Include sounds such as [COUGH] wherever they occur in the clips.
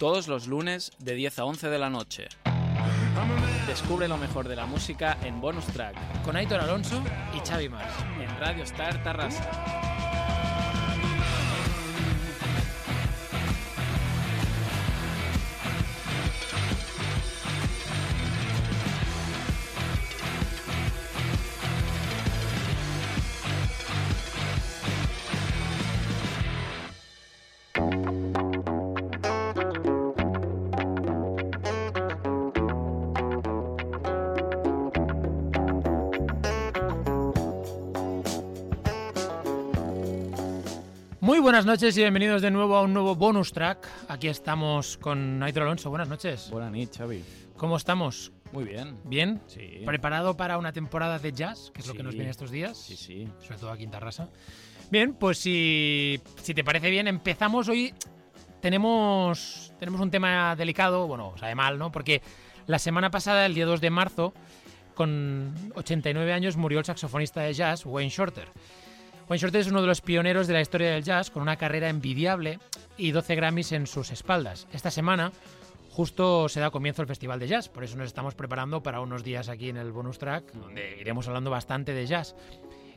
todos los lunes de 10 a 11 de la noche. Descubre lo mejor de la música en Bonus Track con Aitor Alonso y Xavi Mars en Radio Star Tarrasa. Buenas noches y bienvenidos de nuevo a un nuevo bonus track. Aquí estamos con Naitro Alonso. Buenas noches. Buenas noches, Xavi. ¿Cómo estamos? Muy bien. ¿Bien? Sí. ¿Preparado para una temporada de jazz, que es lo Sí. que nos viene estos días? Sí, sí. Sobre todo aquí en Tarrasa. Bien, pues si, si te parece bien, empezamos hoy. Tenemos, tenemos un tema delicado, bueno, sabe mal, ¿no? Porque la semana pasada, el día 2 de marzo, con 89 años, murió el saxofonista de jazz, Wayne Shorter. Wayne Shorter es uno de los pioneros de la historia del jazz, con una carrera envidiable y 12 Grammys en sus espaldas. Esta semana justo se da comienzo el Festival de Jazz, por eso nos estamos preparando para unos días aquí en el bonus track, donde iremos hablando bastante de jazz.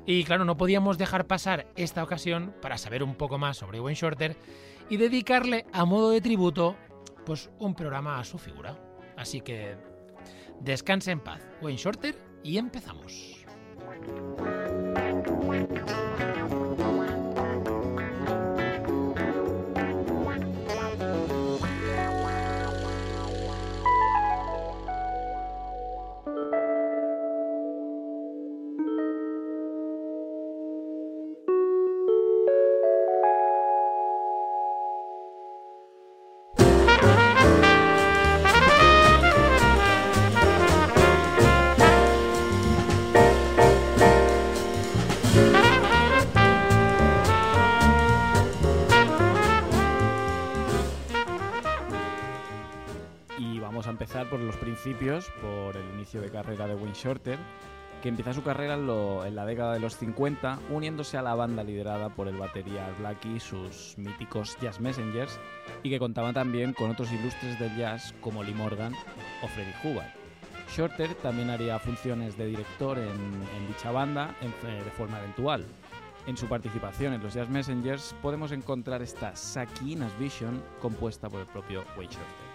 Y claro, no podíamos dejar pasar esta ocasión para saber un poco más sobre Wayne Shorter y dedicarle a modo de tributo pues un programa a su figura. Así que descanse en paz, Wayne Shorter, y empezamos. Principios, por el inicio de carrera de Wayne Shorter, que empieza su carrera en, lo- en la década de los 50, uniéndose a la banda liderada por el batería Blakey y sus míticos Jazz Messengers, y que contaba también con otros ilustres del jazz como Lee Morgan o Freddie Hubbard. Shorter también haría funciones de director en, en dicha banda en- de forma eventual. En su participación en los Jazz Messengers podemos encontrar esta Sakinas Vision compuesta por el propio Wayne Shorter.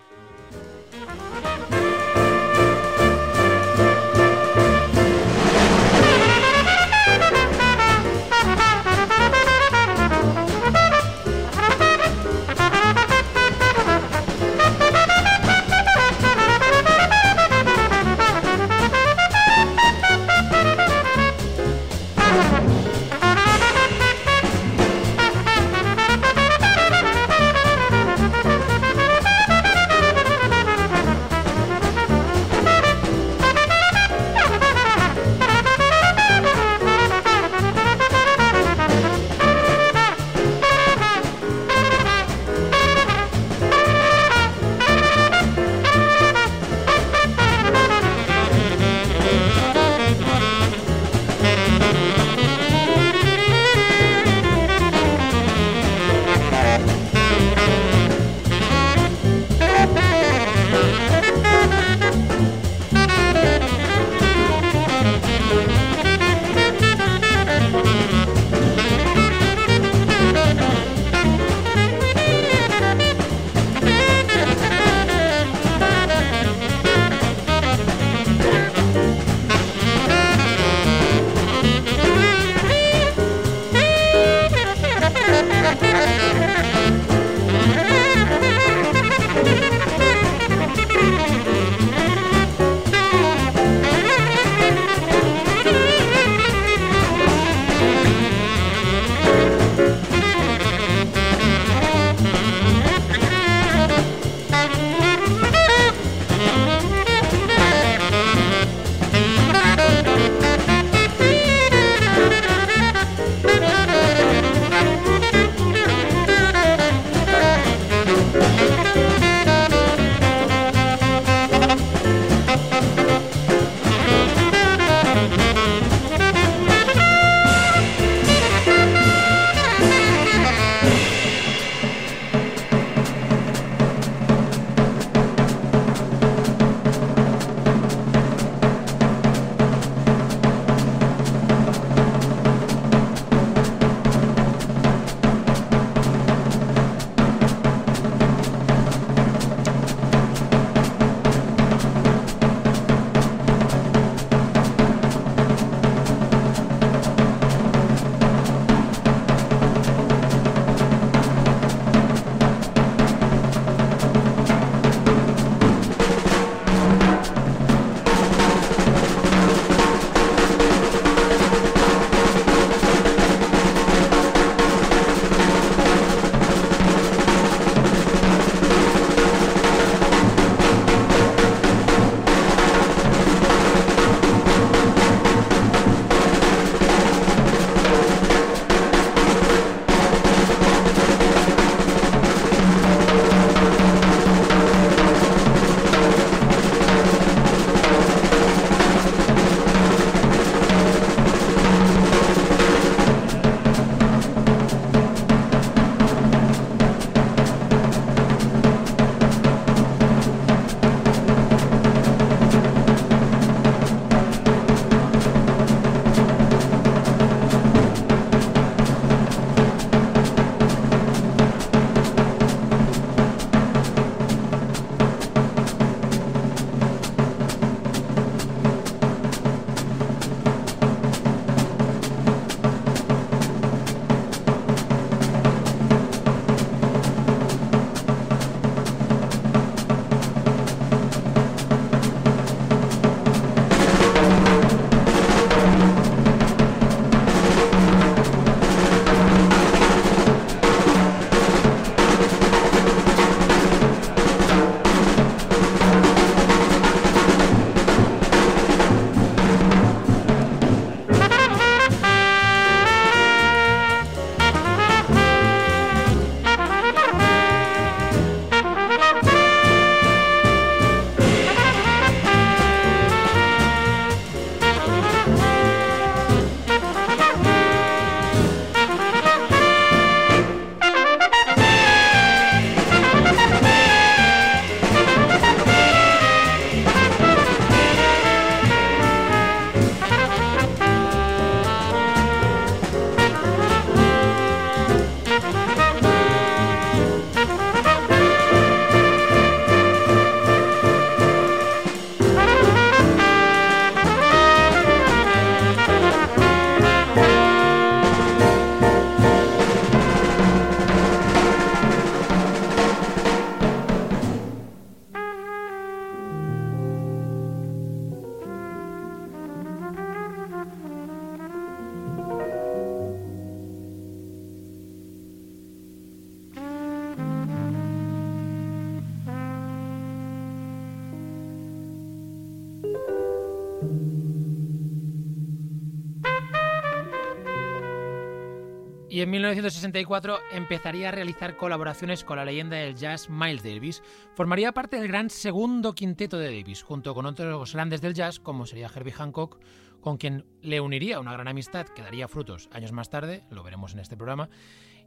1964 empezaría a realizar colaboraciones con la leyenda del jazz Miles Davis. Formaría parte del gran segundo quinteto de Davis, junto con otros grandes del jazz como sería Herbie Hancock, con quien le uniría una gran amistad que daría frutos años más tarde, lo veremos en este programa.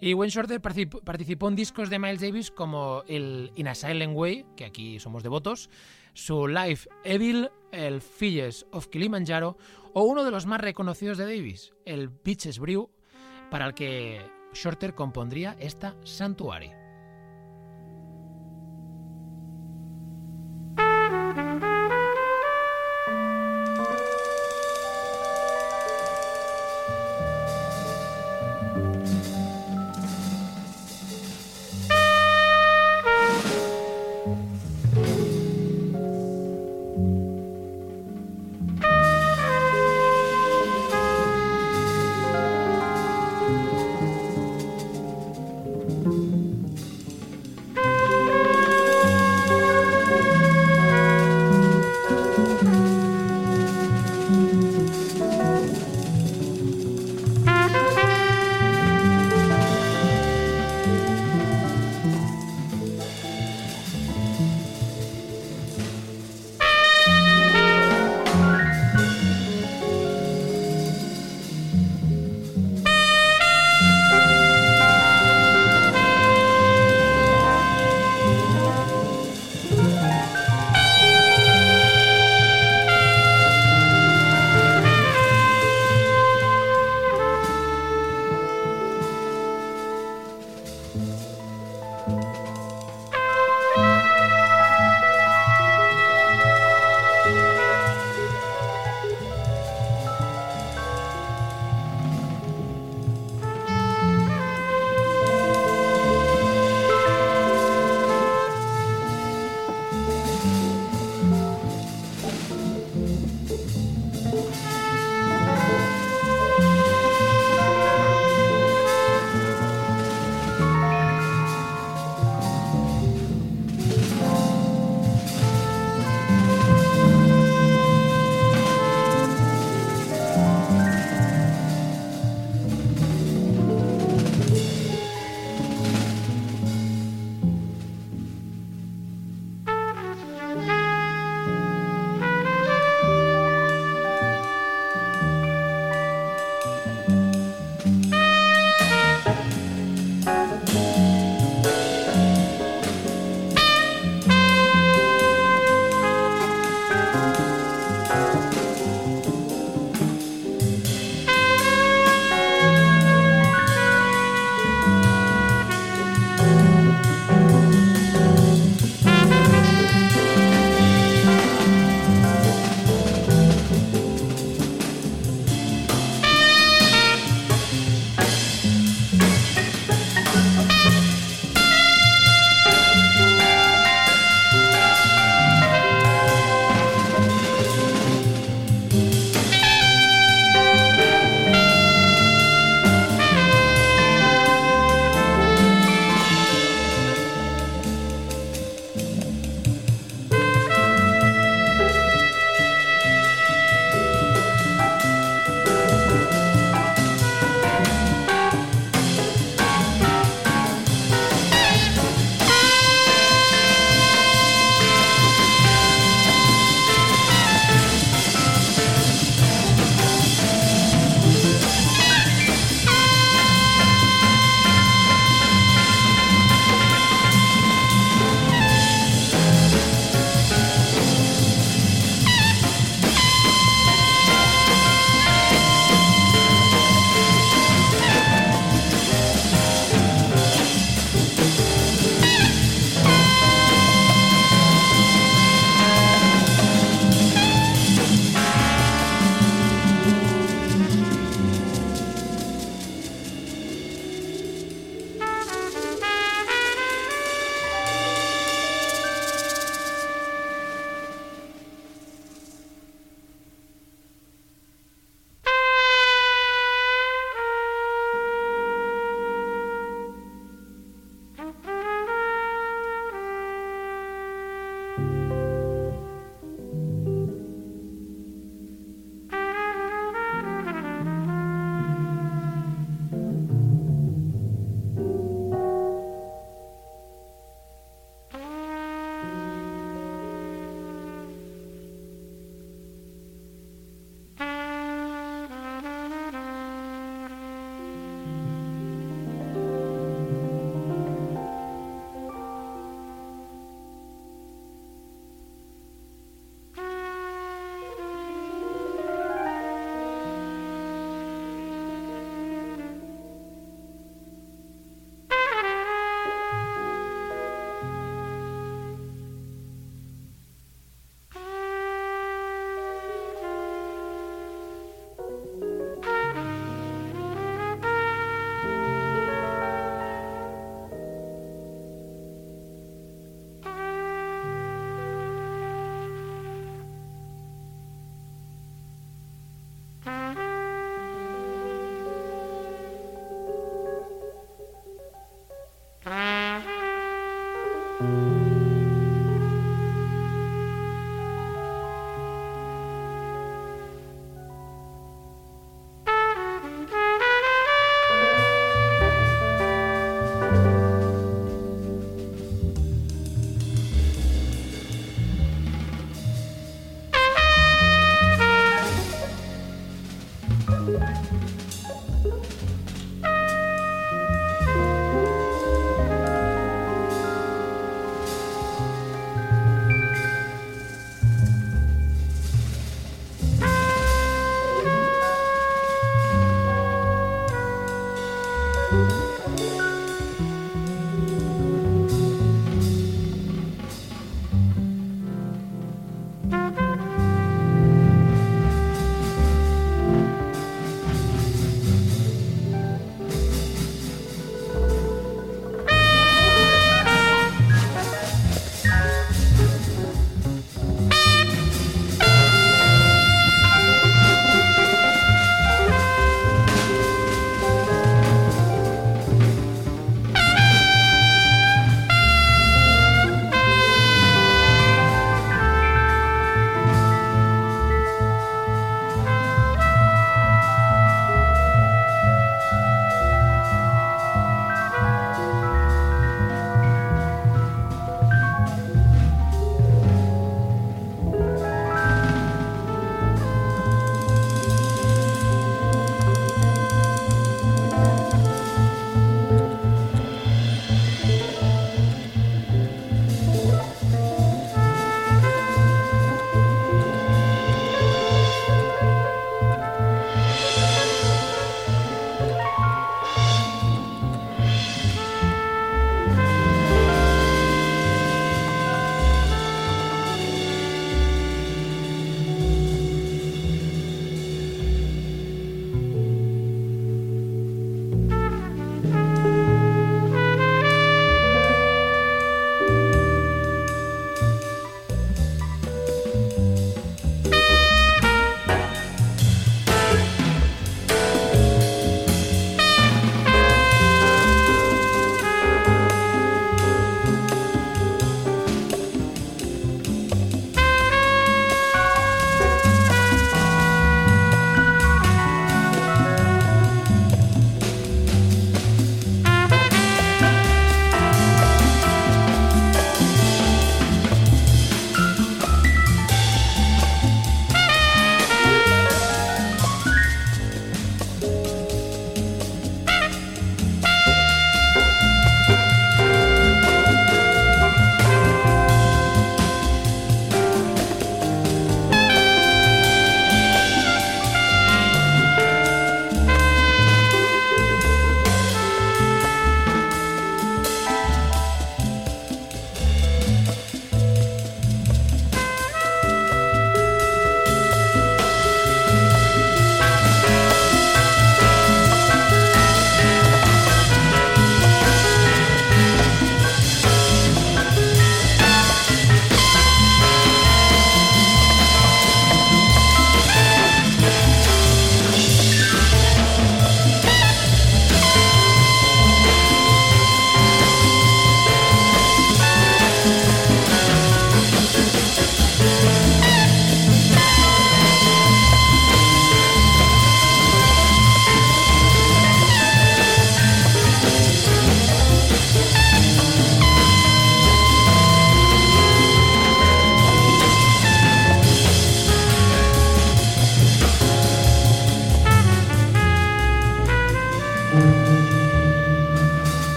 Y Wayne Shorter participó en discos de Miles Davis como el In a Silent Way, que aquí somos devotos, su Life Evil, el Filles of Kilimanjaro o uno de los más reconocidos de Davis, el Beaches Brew para el que Shorter compondría esta Sanctuary.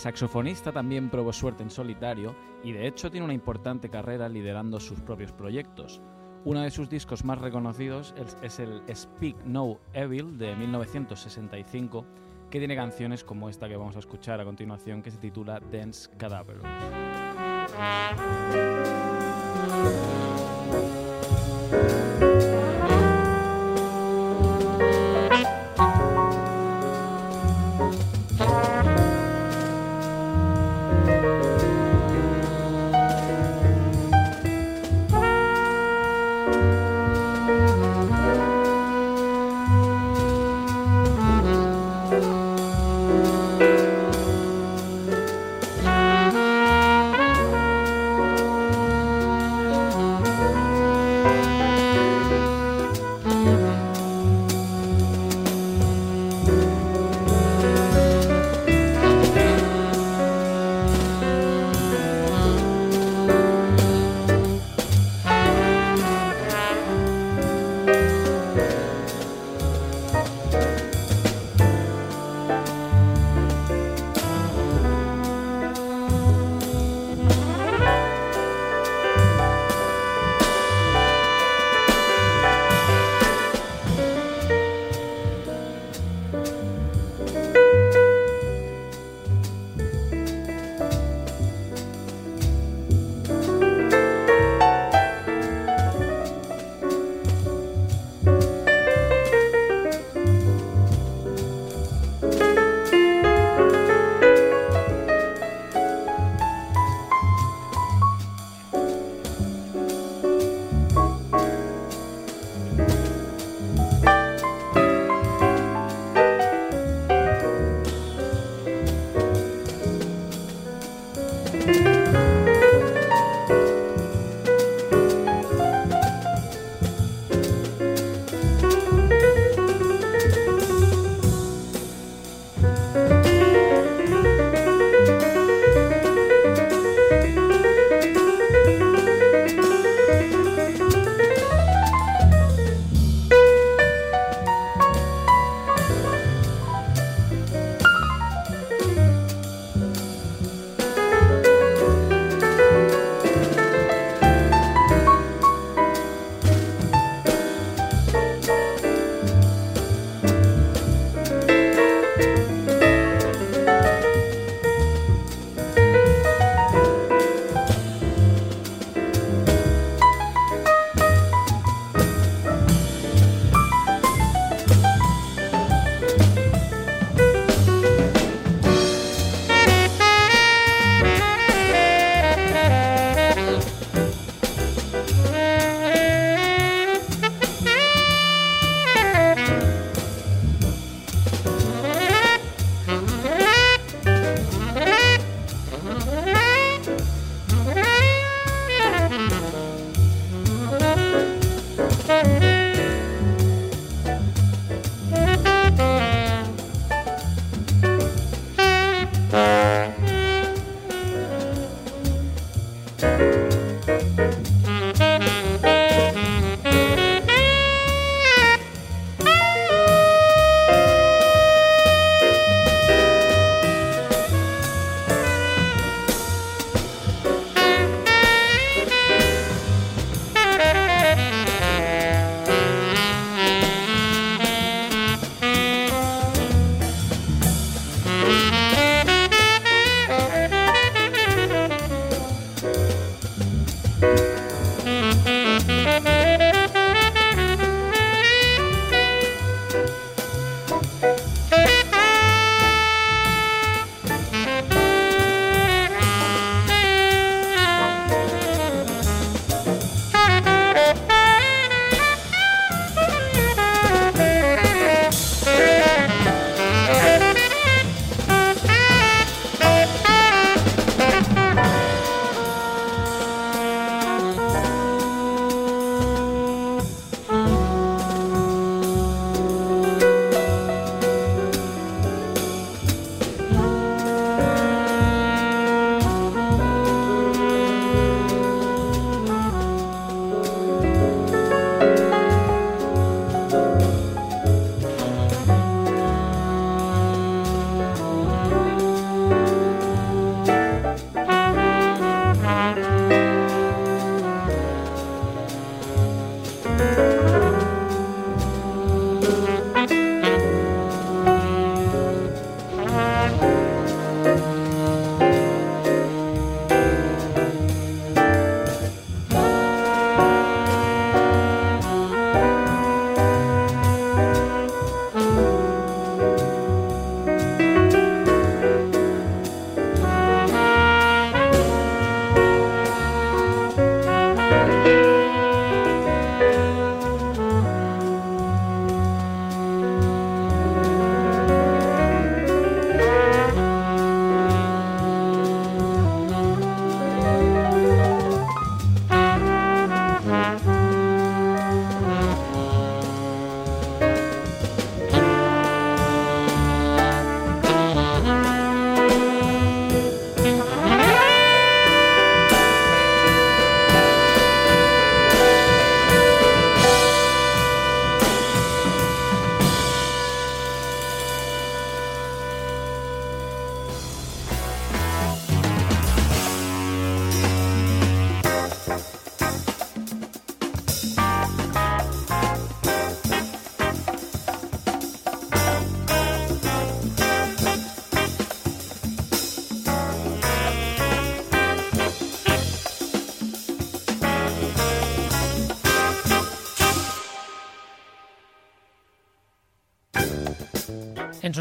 Saxofonista también probó suerte en solitario y de hecho tiene una importante carrera liderando sus propios proyectos. Uno de sus discos más reconocidos es el Speak No Evil de 1965, que tiene canciones como esta que vamos a escuchar a continuación, que se titula Dance sus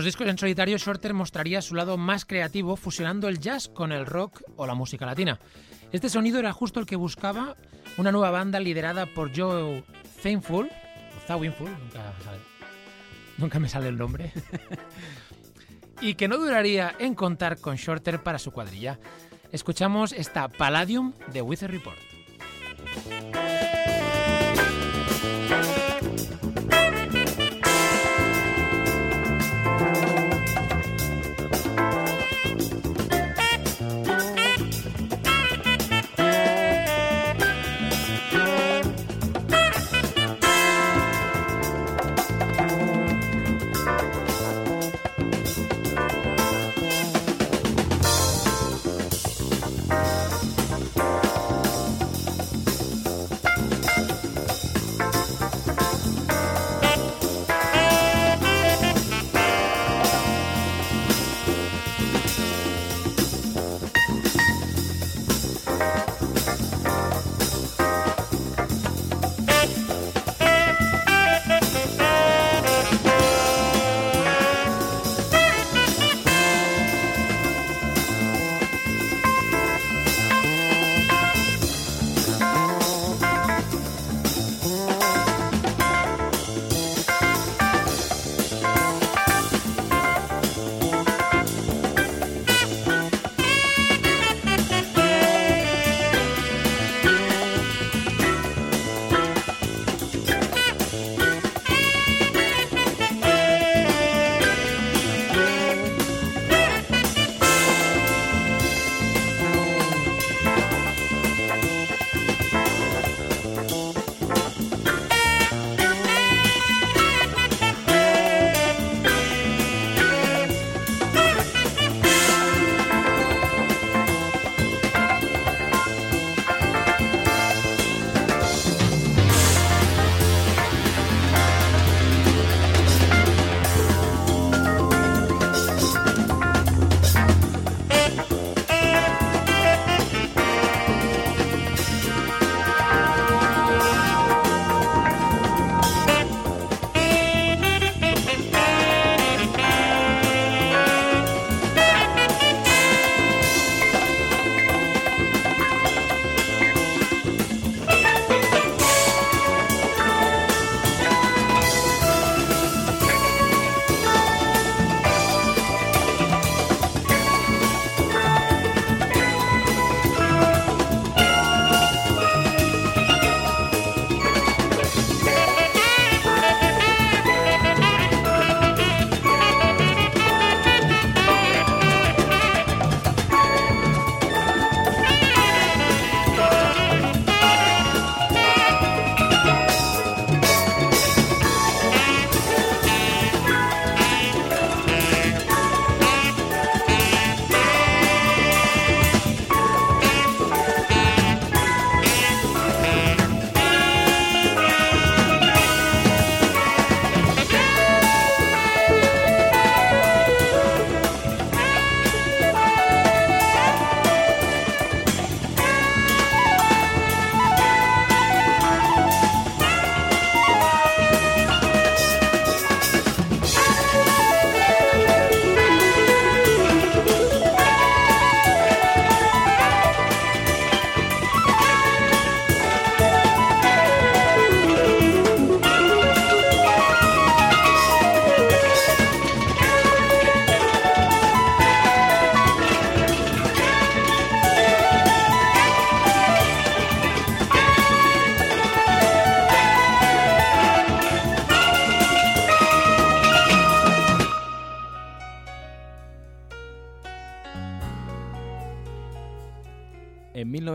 discos en solitario, Shorter mostraría su lado más creativo fusionando el jazz con el rock o la música latina. Este sonido era justo el que buscaba una nueva banda liderada por Joe Thainful, o nunca, nunca me sale el nombre, [LAUGHS] y que no duraría en contar con Shorter para su cuadrilla. Escuchamos esta Palladium de Wither Report.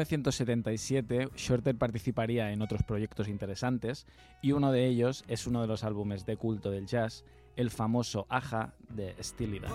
1977, Shorter participaría en otros proyectos interesantes y uno de ellos es uno de los álbumes de culto del jazz, el famoso Aja de Steely Dan.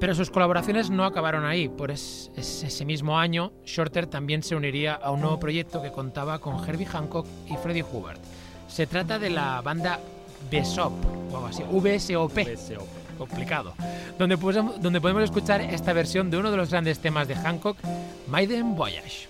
Pero sus colaboraciones no acabaron ahí, por es- es- ese mismo año Shorter también se uniría a un nuevo proyecto que contaba con Herbie Hancock y Freddie Hubbard. Se trata de la banda Besop, o algo así, VSOP, BSOP. complicado, donde, podemos- donde podemos escuchar esta versión de uno de los grandes temas de Hancock, Maiden Voyage.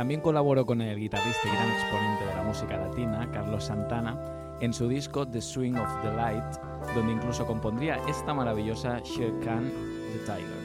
También colaboró con el guitarrista y gran exponente de la música latina, Carlos Santana, en su disco The Swing of the Light, donde incluso compondría esta maravillosa Shere Khan the Tiger.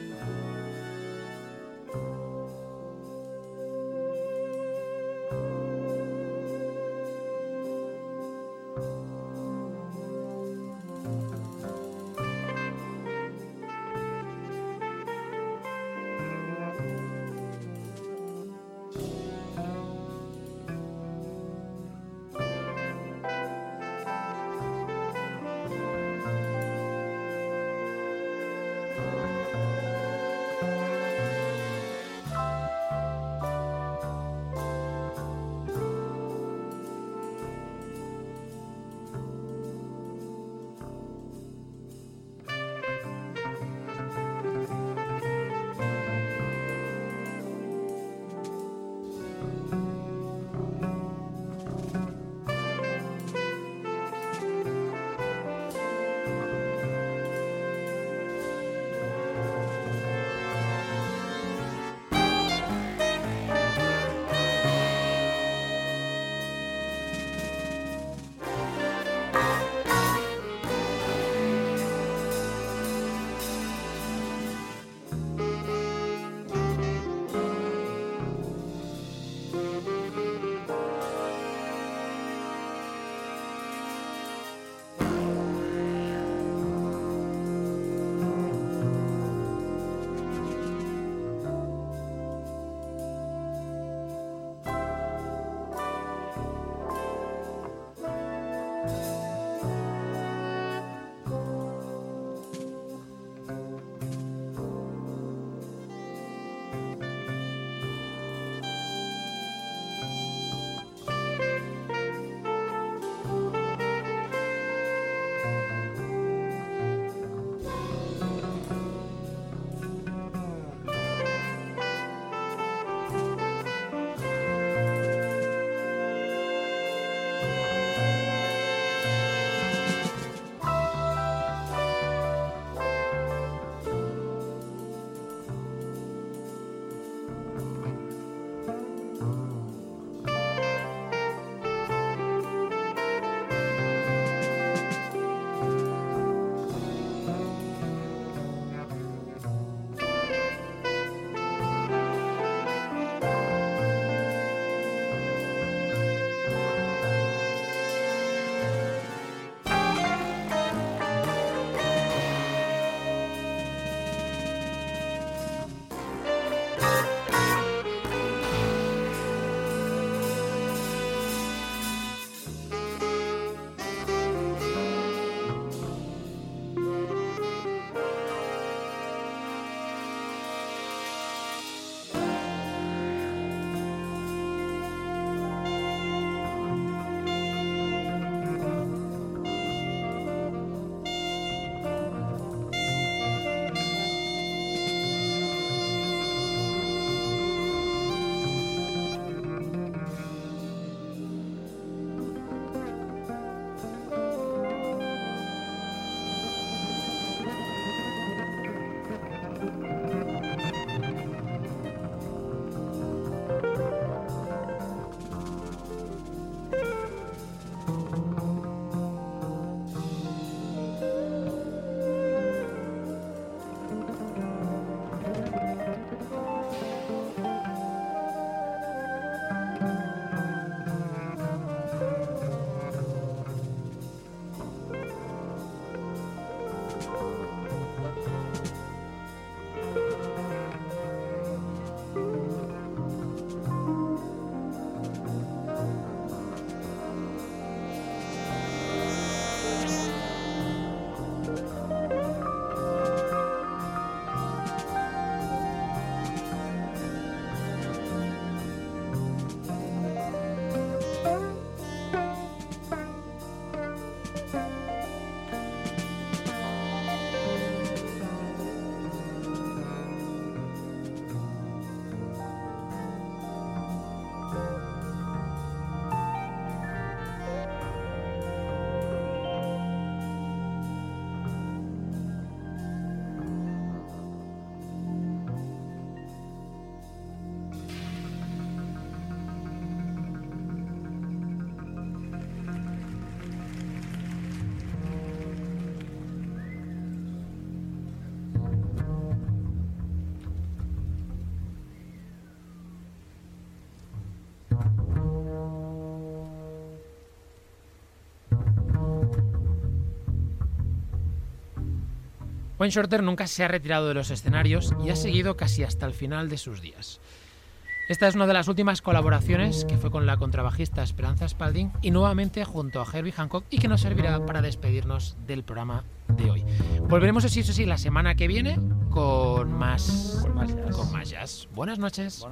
Wayne Shorter nunca se ha retirado de los escenarios y ha seguido casi hasta el final de sus días. Esta es una de las últimas colaboraciones que fue con la contrabajista Esperanza Spalding y nuevamente junto a Herbie Hancock y que nos servirá para despedirnos del programa de hoy. Volveremos así, eso sí, la semana que viene con más, Con más jazz. con más jazz. Buenas noches.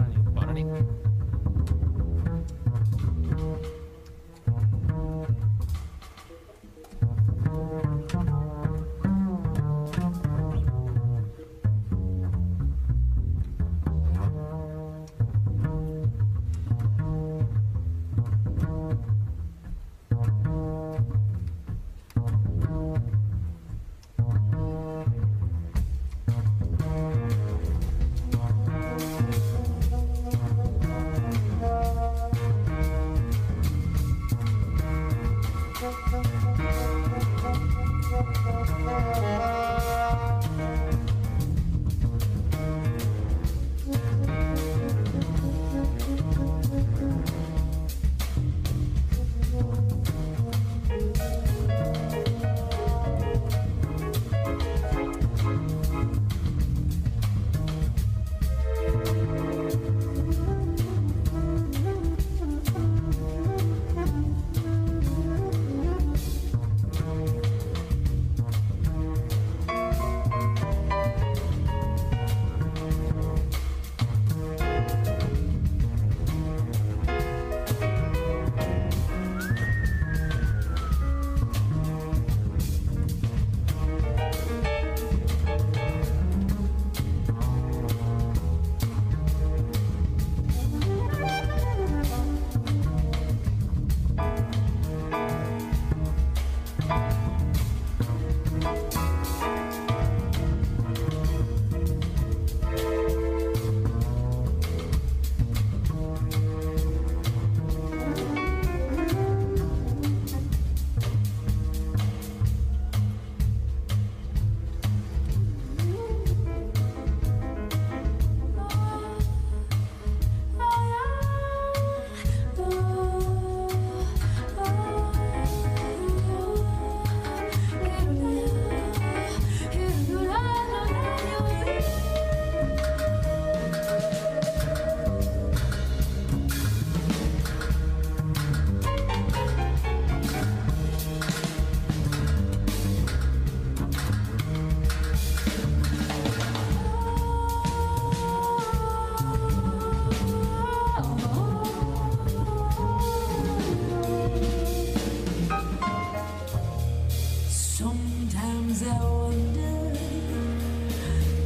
Sometimes I wonder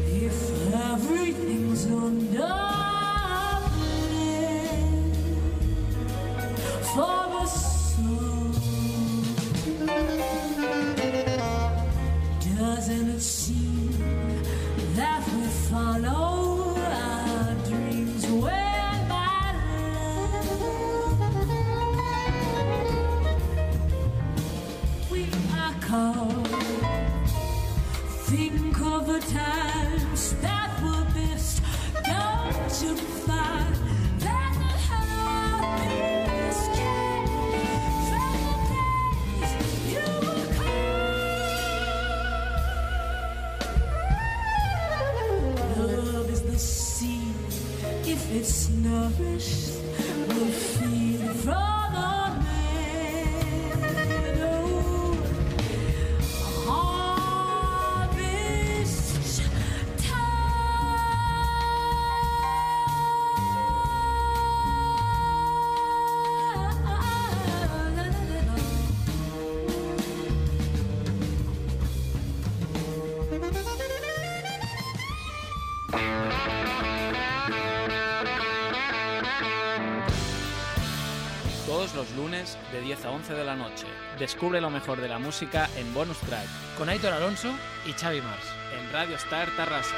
if everything's undone for times that were best. You find that days you? Love is the sea. If it's nourished, will feed from Descubre lo mejor de la música en Bonus Track Con Aitor Alonso y Xavi Mars. en Radio Star Tarrasa.